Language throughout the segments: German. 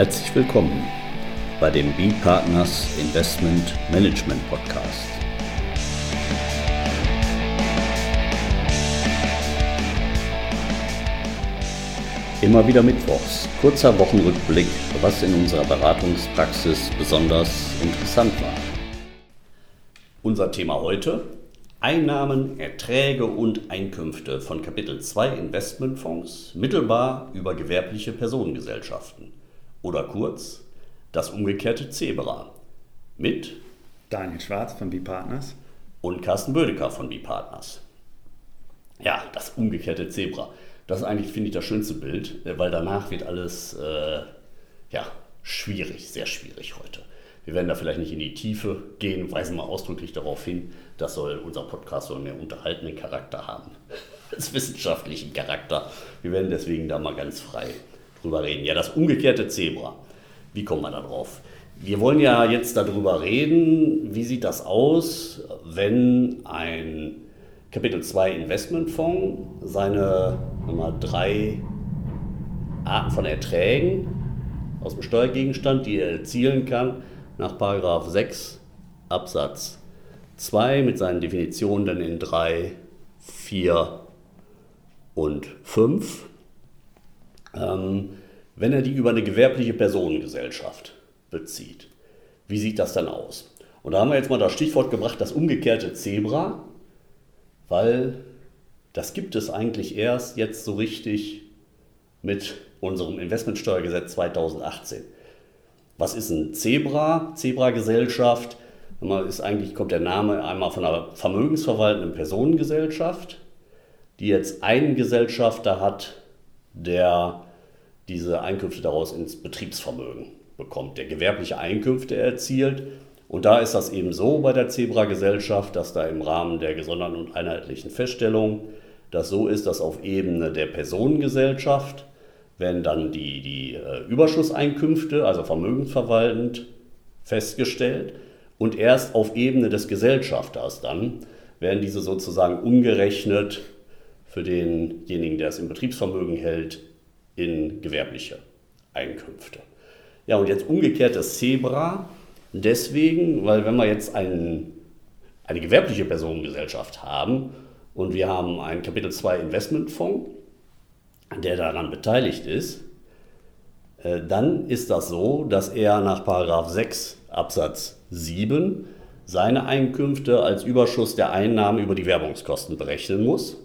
Herzlich willkommen bei dem B-Partners Investment Management Podcast. Immer wieder Mittwochs, kurzer Wochenrückblick, was in unserer Beratungspraxis besonders interessant war. Unser Thema heute, Einnahmen, Erträge und Einkünfte von Kapitel 2 Investmentfonds mittelbar über gewerbliche Personengesellschaften oder kurz das umgekehrte Zebra mit Daniel Schwarz von B-Partners und Carsten Bödecker von B-Partners. Ja, das umgekehrte Zebra. Das ist eigentlich, finde ich, das schönste Bild, äh, weil danach wird alles äh, ja, schwierig, sehr schwierig heute. Wir werden da vielleicht nicht in die Tiefe gehen, weisen mal ausdrücklich darauf hin, das soll unser Podcast soll mehr unterhaltenden Charakter haben als wissenschaftlichen Charakter. Wir werden deswegen da mal ganz frei drüber reden. Ja, das umgekehrte Zebra. Wie kommt man da drauf? Wir wollen ja jetzt darüber reden, wie sieht das aus, wenn ein Kapitel 2 Investmentfonds seine mal, drei Arten von Erträgen aus dem Steuergegenstand, die er erzielen kann, nach 6 Absatz 2 mit seinen Definitionen dann in 3, 4 und 5, ähm, wenn er die über eine gewerbliche Personengesellschaft bezieht. Wie sieht das dann aus? Und da haben wir jetzt mal das Stichwort gebracht, das umgekehrte Zebra weil das gibt es eigentlich erst jetzt so richtig mit unserem Investmentsteuergesetz 2018. Was ist ein Zebra? Zebra-Gesellschaft ist eigentlich, kommt der Name einmal von einer vermögensverwaltenden Personengesellschaft, die jetzt einen Gesellschafter hat, der diese Einkünfte daraus ins Betriebsvermögen bekommt, der gewerbliche Einkünfte erzielt und da ist das eben so bei der Zebra-Gesellschaft, dass da im Rahmen der gesonderten und einheitlichen Feststellung das so ist, dass auf Ebene der Personengesellschaft werden dann die, die äh, Überschusseinkünfte, also vermögensverwaltend, festgestellt. Und erst auf Ebene des Gesellschafters dann werden diese sozusagen umgerechnet für denjenigen, der es im Betriebsvermögen hält, in gewerbliche Einkünfte. Ja, und jetzt umgekehrt das Zebra Deswegen, weil wenn wir jetzt ein, eine gewerbliche Personengesellschaft haben und wir haben einen Kapitel 2 Investmentfonds, der daran beteiligt ist, äh, dann ist das so, dass er nach 6 Absatz 7 seine Einkünfte als Überschuss der Einnahmen über die Werbungskosten berechnen muss.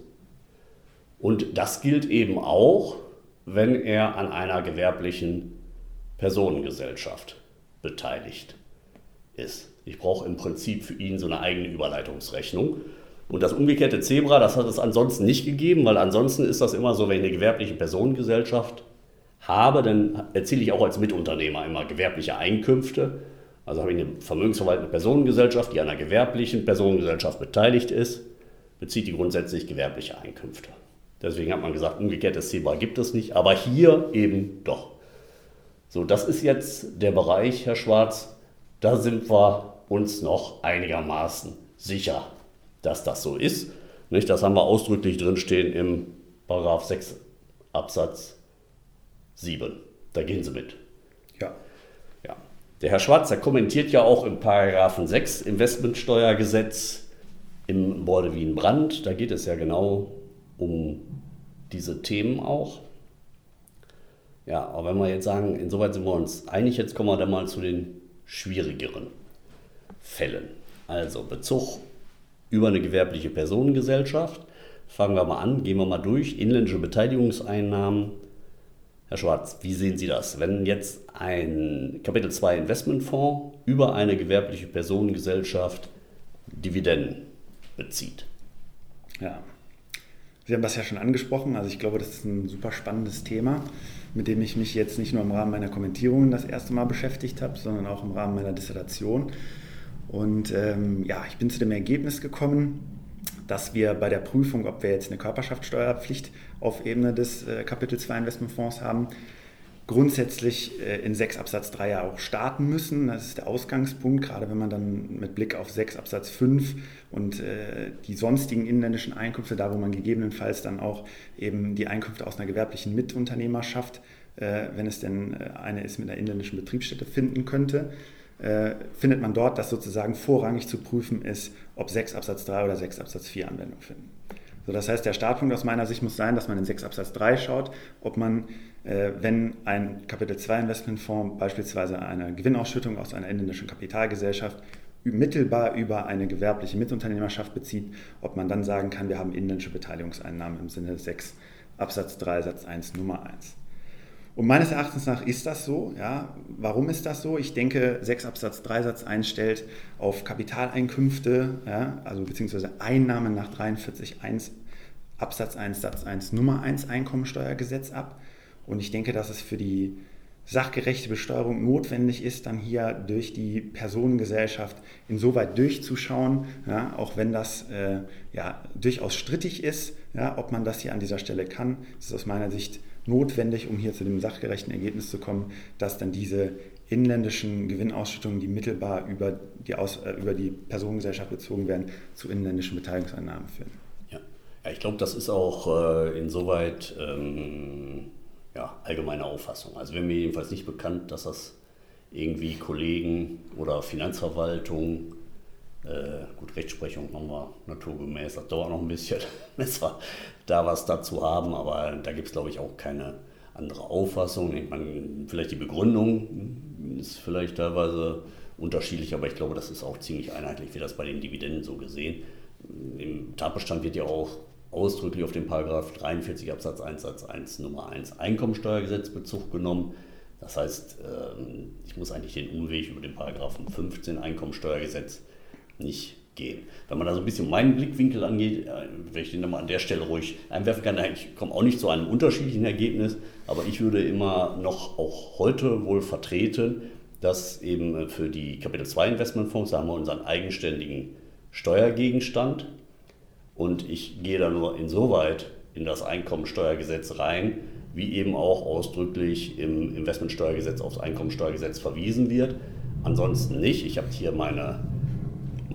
Und das gilt eben auch, wenn er an einer gewerblichen Personengesellschaft beteiligt ist. Ich brauche im Prinzip für ihn so eine eigene Überleitungsrechnung. Und das umgekehrte Zebra, das hat es ansonsten nicht gegeben, weil ansonsten ist das immer so, wenn ich eine gewerbliche Personengesellschaft habe, dann erziele ich auch als Mitunternehmer immer gewerbliche Einkünfte. Also habe ich eine vermögensverwaltende Personengesellschaft, die an einer gewerblichen Personengesellschaft beteiligt ist, bezieht die grundsätzlich gewerbliche Einkünfte. Deswegen hat man gesagt, umgekehrtes Zebra gibt es nicht, aber hier eben doch. So, das ist jetzt der Bereich, Herr Schwarz, da sind wir uns noch einigermaßen sicher, dass das so ist. Nicht? Das haben wir ausdrücklich drinstehen im Paragraph 6 Absatz 7. Da gehen Sie mit. Ja. ja. Der Herr Schwarz, der kommentiert ja auch im Paragraphen 6 Investmentsteuergesetz im Borde Wien Brand. Da geht es ja genau um diese Themen auch. Ja, aber wenn wir jetzt sagen, insoweit sind wir uns einig, jetzt kommen wir dann mal zu den schwierigeren Fällen. Also Bezug über eine gewerbliche Personengesellschaft. Fangen wir mal an, gehen wir mal durch. Inländische Beteiligungseinnahmen. Herr Schwarz, wie sehen Sie das? Wenn jetzt ein Kapitel 2 Investmentfonds über eine gewerbliche Personengesellschaft Dividenden bezieht. Ja, Sie haben das ja schon angesprochen. Also ich glaube, das ist ein super spannendes Thema mit dem ich mich jetzt nicht nur im Rahmen meiner Kommentierungen das erste Mal beschäftigt habe, sondern auch im Rahmen meiner Dissertation. Und ähm, ja, ich bin zu dem Ergebnis gekommen, dass wir bei der Prüfung, ob wir jetzt eine Körperschaftssteuerpflicht auf Ebene des äh, Kapitel 2 Investmentfonds haben, grundsätzlich äh, in 6 Absatz 3 ja auch starten müssen. Das ist der Ausgangspunkt, gerade wenn man dann mit Blick auf 6 Absatz 5 und äh, die sonstigen inländischen Einkünfte, da wo man gegebenenfalls dann auch eben die Einkünfte aus einer gewerblichen Mitunternehmerschaft äh, wenn es denn eine ist mit einer inländischen Betriebsstätte, finden könnte, findet man dort, dass sozusagen vorrangig zu prüfen ist, ob 6 Absatz 3 oder 6 Absatz 4 Anwendung finden. So, das heißt, der Startpunkt aus meiner Sicht muss sein, dass man in 6 Absatz 3 schaut, ob man, äh, wenn ein Kapitel 2 Investmentfonds beispielsweise eine Gewinnausschüttung aus einer inländischen Kapitalgesellschaft mittelbar über eine gewerbliche Mitunternehmerschaft bezieht, ob man dann sagen kann, wir haben inländische Beteiligungseinnahmen im Sinne 6 Absatz 3 Satz 1 Nummer 1. Und meines Erachtens nach ist das so. Ja. Warum ist das so? Ich denke, 6 Absatz 3 Satz 1 stellt auf Kapitaleinkünfte, ja, also beziehungsweise Einnahmen nach 43 1 Absatz 1 Satz 1 Nummer 1 Einkommensteuergesetz ab. Und ich denke, dass es für die sachgerechte Besteuerung notwendig ist, dann hier durch die Personengesellschaft insoweit durchzuschauen, ja, auch wenn das äh, ja, durchaus strittig ist, ja, ob man das hier an dieser Stelle kann. Das ist aus meiner Sicht notwendig, um hier zu dem sachgerechten Ergebnis zu kommen, dass dann diese inländischen Gewinnausschüttungen, die mittelbar über die, Aus, äh, über die Personengesellschaft bezogen werden, zu inländischen Beteiligungseinnahmen führen. Ja, ja ich glaube, das ist auch äh, insoweit ähm, ja, allgemeine Auffassung. Also wäre mir jedenfalls nicht bekannt, dass das irgendwie Kollegen oder Finanzverwaltung äh, gut, Rechtsprechung machen wir naturgemäß, das dauert noch ein bisschen, bis wir da was dazu haben, aber da gibt es, glaube ich, auch keine andere Auffassung. Ich meine, vielleicht die Begründung ist vielleicht teilweise unterschiedlich, aber ich glaube, das ist auch ziemlich einheitlich, wie das bei den Dividenden so gesehen. Im Tatbestand wird ja auch ausdrücklich auf den Paragraph 43 Absatz 1 Satz 1 Nummer 1 Einkommensteuergesetz Bezug genommen. Das heißt, ähm, ich muss eigentlich den Umweg über den Paragraphen 15 Einkommensteuergesetz nicht gehen. Wenn man da so ein bisschen meinen Blickwinkel angeht, äh, wenn ich den nochmal an der Stelle ruhig einwerfen kann, ich komme auch nicht zu einem unterschiedlichen Ergebnis, aber ich würde immer noch auch heute wohl vertreten, dass eben äh, für die Kapitel 2 Investmentfonds, da haben wir unseren eigenständigen Steuergegenstand und ich gehe da nur insoweit in das Einkommensteuergesetz rein, wie eben auch ausdrücklich im Investmentsteuergesetz aufs Einkommensteuergesetz verwiesen wird. Ansonsten nicht. Ich habe hier meine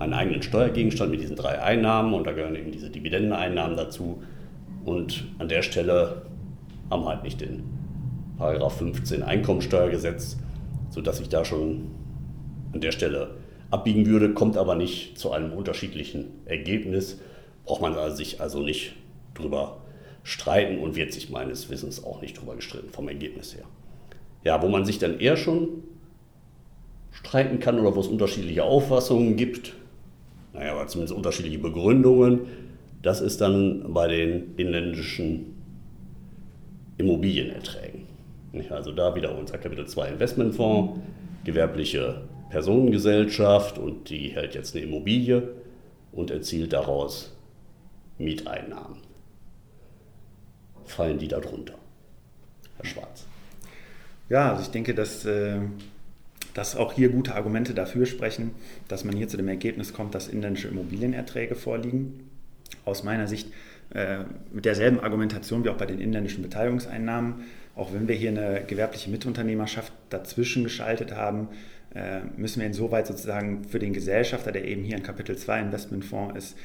einen eigenen Steuergegenstand mit diesen drei Einnahmen und da gehören eben diese Dividendeneinnahmen dazu. Und an der Stelle haben halt nicht den Paragraph 15 Einkommensteuergesetz, sodass ich da schon an der Stelle abbiegen würde, kommt aber nicht zu einem unterschiedlichen Ergebnis. Braucht man sich also nicht drüber streiten und wird sich meines Wissens auch nicht drüber gestritten vom Ergebnis her. Ja, wo man sich dann eher schon streiten kann oder wo es unterschiedliche Auffassungen gibt, naja, aber zumindest unterschiedliche Begründungen. Das ist dann bei den inländischen Immobilienerträgen. Also da wieder unser Kapitel 2 Investmentfonds, gewerbliche Personengesellschaft und die hält jetzt eine Immobilie und erzielt daraus Mieteinnahmen. Fallen die darunter? Herr Schwarz. Ja, also ich denke, dass äh, dass auch hier gute Argumente dafür sprechen, dass man hier zu dem Ergebnis kommt, dass inländische Immobilienerträge vorliegen. Aus meiner Sicht äh, mit derselben Argumentation wie auch bei den inländischen Beteiligungseinnahmen, auch wenn wir hier eine gewerbliche Mitunternehmerschaft dazwischen geschaltet haben, äh, müssen wir insoweit sozusagen für den Gesellschafter, der eben hier ein Kapitel 2 Investmentfonds ist,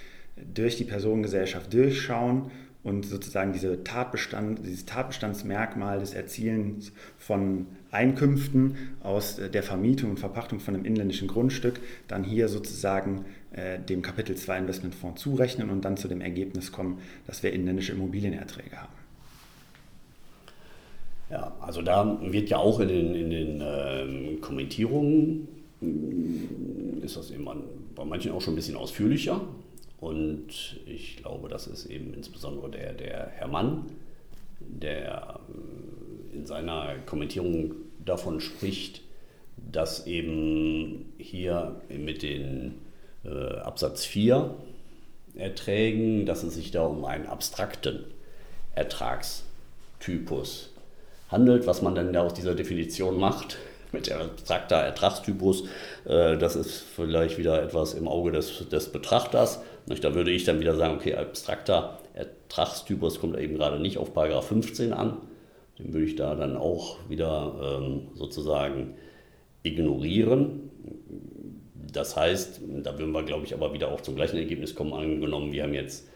durch die Personengesellschaft durchschauen und sozusagen diese Tatbestand, dieses Tatbestandsmerkmal des Erzielens von Einkünften aus der Vermietung und Verpachtung von einem inländischen Grundstück dann hier sozusagen äh, dem Kapitel 2 Investmentfonds zurechnen und dann zu dem Ergebnis kommen, dass wir inländische Immobilienerträge haben. Ja, also da wird ja auch in den, in den ähm, Kommentierungen, mm, ist das immer bei manchen auch schon ein bisschen ausführlicher. Und ich glaube, das ist eben insbesondere der, der Herr Mann, der ähm, in seiner Kommentierung davon spricht, dass eben hier mit den äh, Absatz 4 Erträgen, dass es sich da um einen abstrakten Ertragstypus handelt, was man dann da aus dieser Definition macht mit abstrakter Ertragstypus, äh, das ist vielleicht wieder etwas im Auge des, des Betrachters. Da würde ich dann wieder sagen, okay, abstrakter Ertragstypus kommt eben gerade nicht auf Paragraph 15 an. Den würde ich da dann auch wieder ähm, sozusagen ignorieren. Das heißt, da würden wir, glaube ich, aber wieder auch zum gleichen Ergebnis kommen, angenommen, wir haben jetzt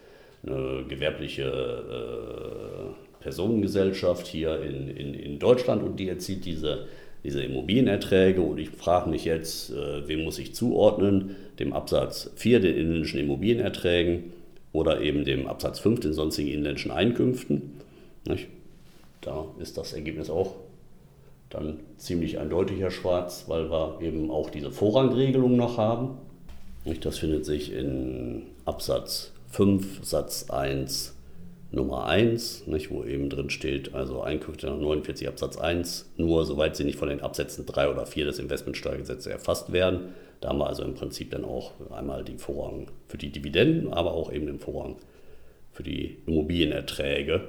eine gewerbliche äh, Personengesellschaft hier in, in, in Deutschland und die erzielt diese, diese Immobilienerträge und ich frage mich jetzt, äh, wem muss ich zuordnen? Dem Absatz 4, den inländischen Immobilienerträgen oder eben dem Absatz 5, den sonstigen inländischen Einkünften. Nicht? Da ist das Ergebnis auch dann ziemlich eindeutiger schwarz, weil wir eben auch diese Vorrangregelung noch haben. Das findet sich in Absatz 5, Satz 1, Nummer 1, nicht, wo eben drin steht, also Einkünfte nach 49 Absatz 1, nur soweit sie nicht von den Absätzen 3 oder 4 des Investmentsteuergesetzes erfasst werden. Da haben wir also im Prinzip dann auch einmal den Vorrang für die Dividenden, aber auch eben den Vorrang für die Immobilienerträge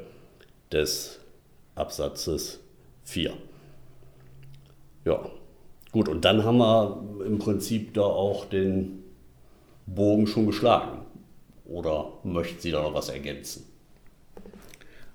des Absatzes 4. Ja, gut, und dann haben wir im Prinzip da auch den Bogen schon geschlagen. Oder möchten Sie da noch was ergänzen?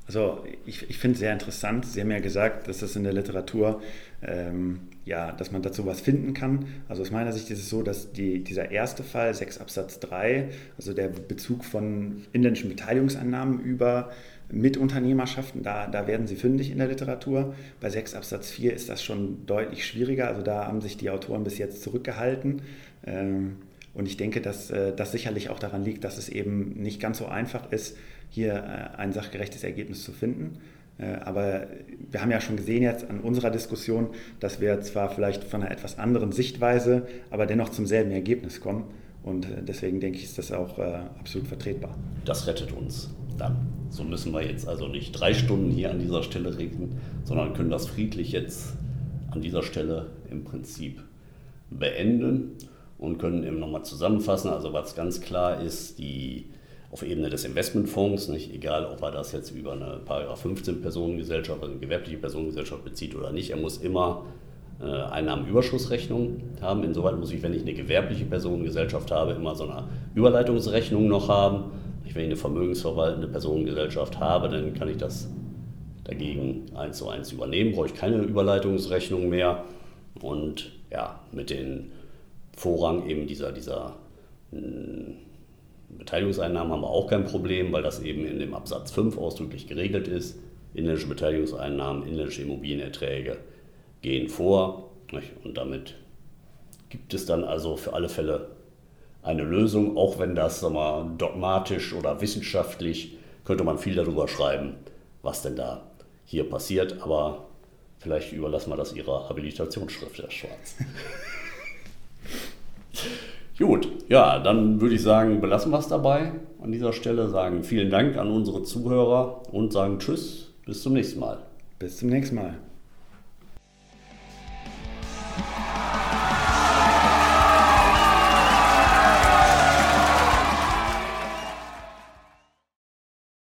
Also ich, ich finde es sehr interessant. Sie haben ja gesagt, dass das in der Literatur, ähm, ja, dass man dazu was finden kann. Also aus meiner Sicht ist es so, dass die, dieser erste Fall, 6 Absatz 3, also der Bezug von inländischen Beteiligungseinnahmen über Mitunternehmerschaften, da, da werden sie fündig in der Literatur. Bei 6 Absatz 4 ist das schon deutlich schwieriger. Also da haben sich die Autoren bis jetzt zurückgehalten. Ähm, und ich denke, dass äh, das sicherlich auch daran liegt, dass es eben nicht ganz so einfach ist, hier äh, ein sachgerechtes Ergebnis zu finden. Äh, aber wir haben ja schon gesehen jetzt an unserer Diskussion, dass wir zwar vielleicht von einer etwas anderen Sichtweise, aber dennoch zum selben Ergebnis kommen. Und deswegen denke ich, ist das auch absolut vertretbar. Das rettet uns dann. So müssen wir jetzt also nicht drei Stunden hier an dieser Stelle reden, sondern können das friedlich jetzt an dieser Stelle im Prinzip beenden und können eben nochmal zusammenfassen. Also was ganz klar ist, die auf Ebene des Investmentfonds, nicht egal ob er das jetzt über eine Paragraph 15 Personengesellschaft, also eine gewerbliche Personengesellschaft bezieht oder nicht, er muss immer äh, Einnahmenüberschussrechnung haben. Insoweit muss ich, wenn ich eine gewerbliche Personengesellschaft habe, immer so eine Überleitungsrechnung noch haben. Wenn ich eine vermögensverwaltende Personengesellschaft habe, dann kann ich das dagegen eins zu eins übernehmen, brauche ich keine Überleitungsrechnung mehr. Und ja, mit den Vorrang eben dieser, dieser hm, Beteiligungseinnahmen haben wir auch kein Problem, weil das eben in dem Absatz 5 ausdrücklich geregelt ist. Inländische Beteiligungseinnahmen, inländische Immobilienerträge gehen vor. Und damit gibt es dann also für alle Fälle eine Lösung, auch wenn das sagen wir, dogmatisch oder wissenschaftlich könnte man viel darüber schreiben, was denn da hier passiert. Aber vielleicht überlassen wir das Ihrer Habilitationsschrift, Herr Schwarz. Gut, ja, dann würde ich sagen, belassen wir es dabei an dieser Stelle. Sagen vielen Dank an unsere Zuhörer und sagen Tschüss, bis zum nächsten Mal. Bis zum nächsten Mal.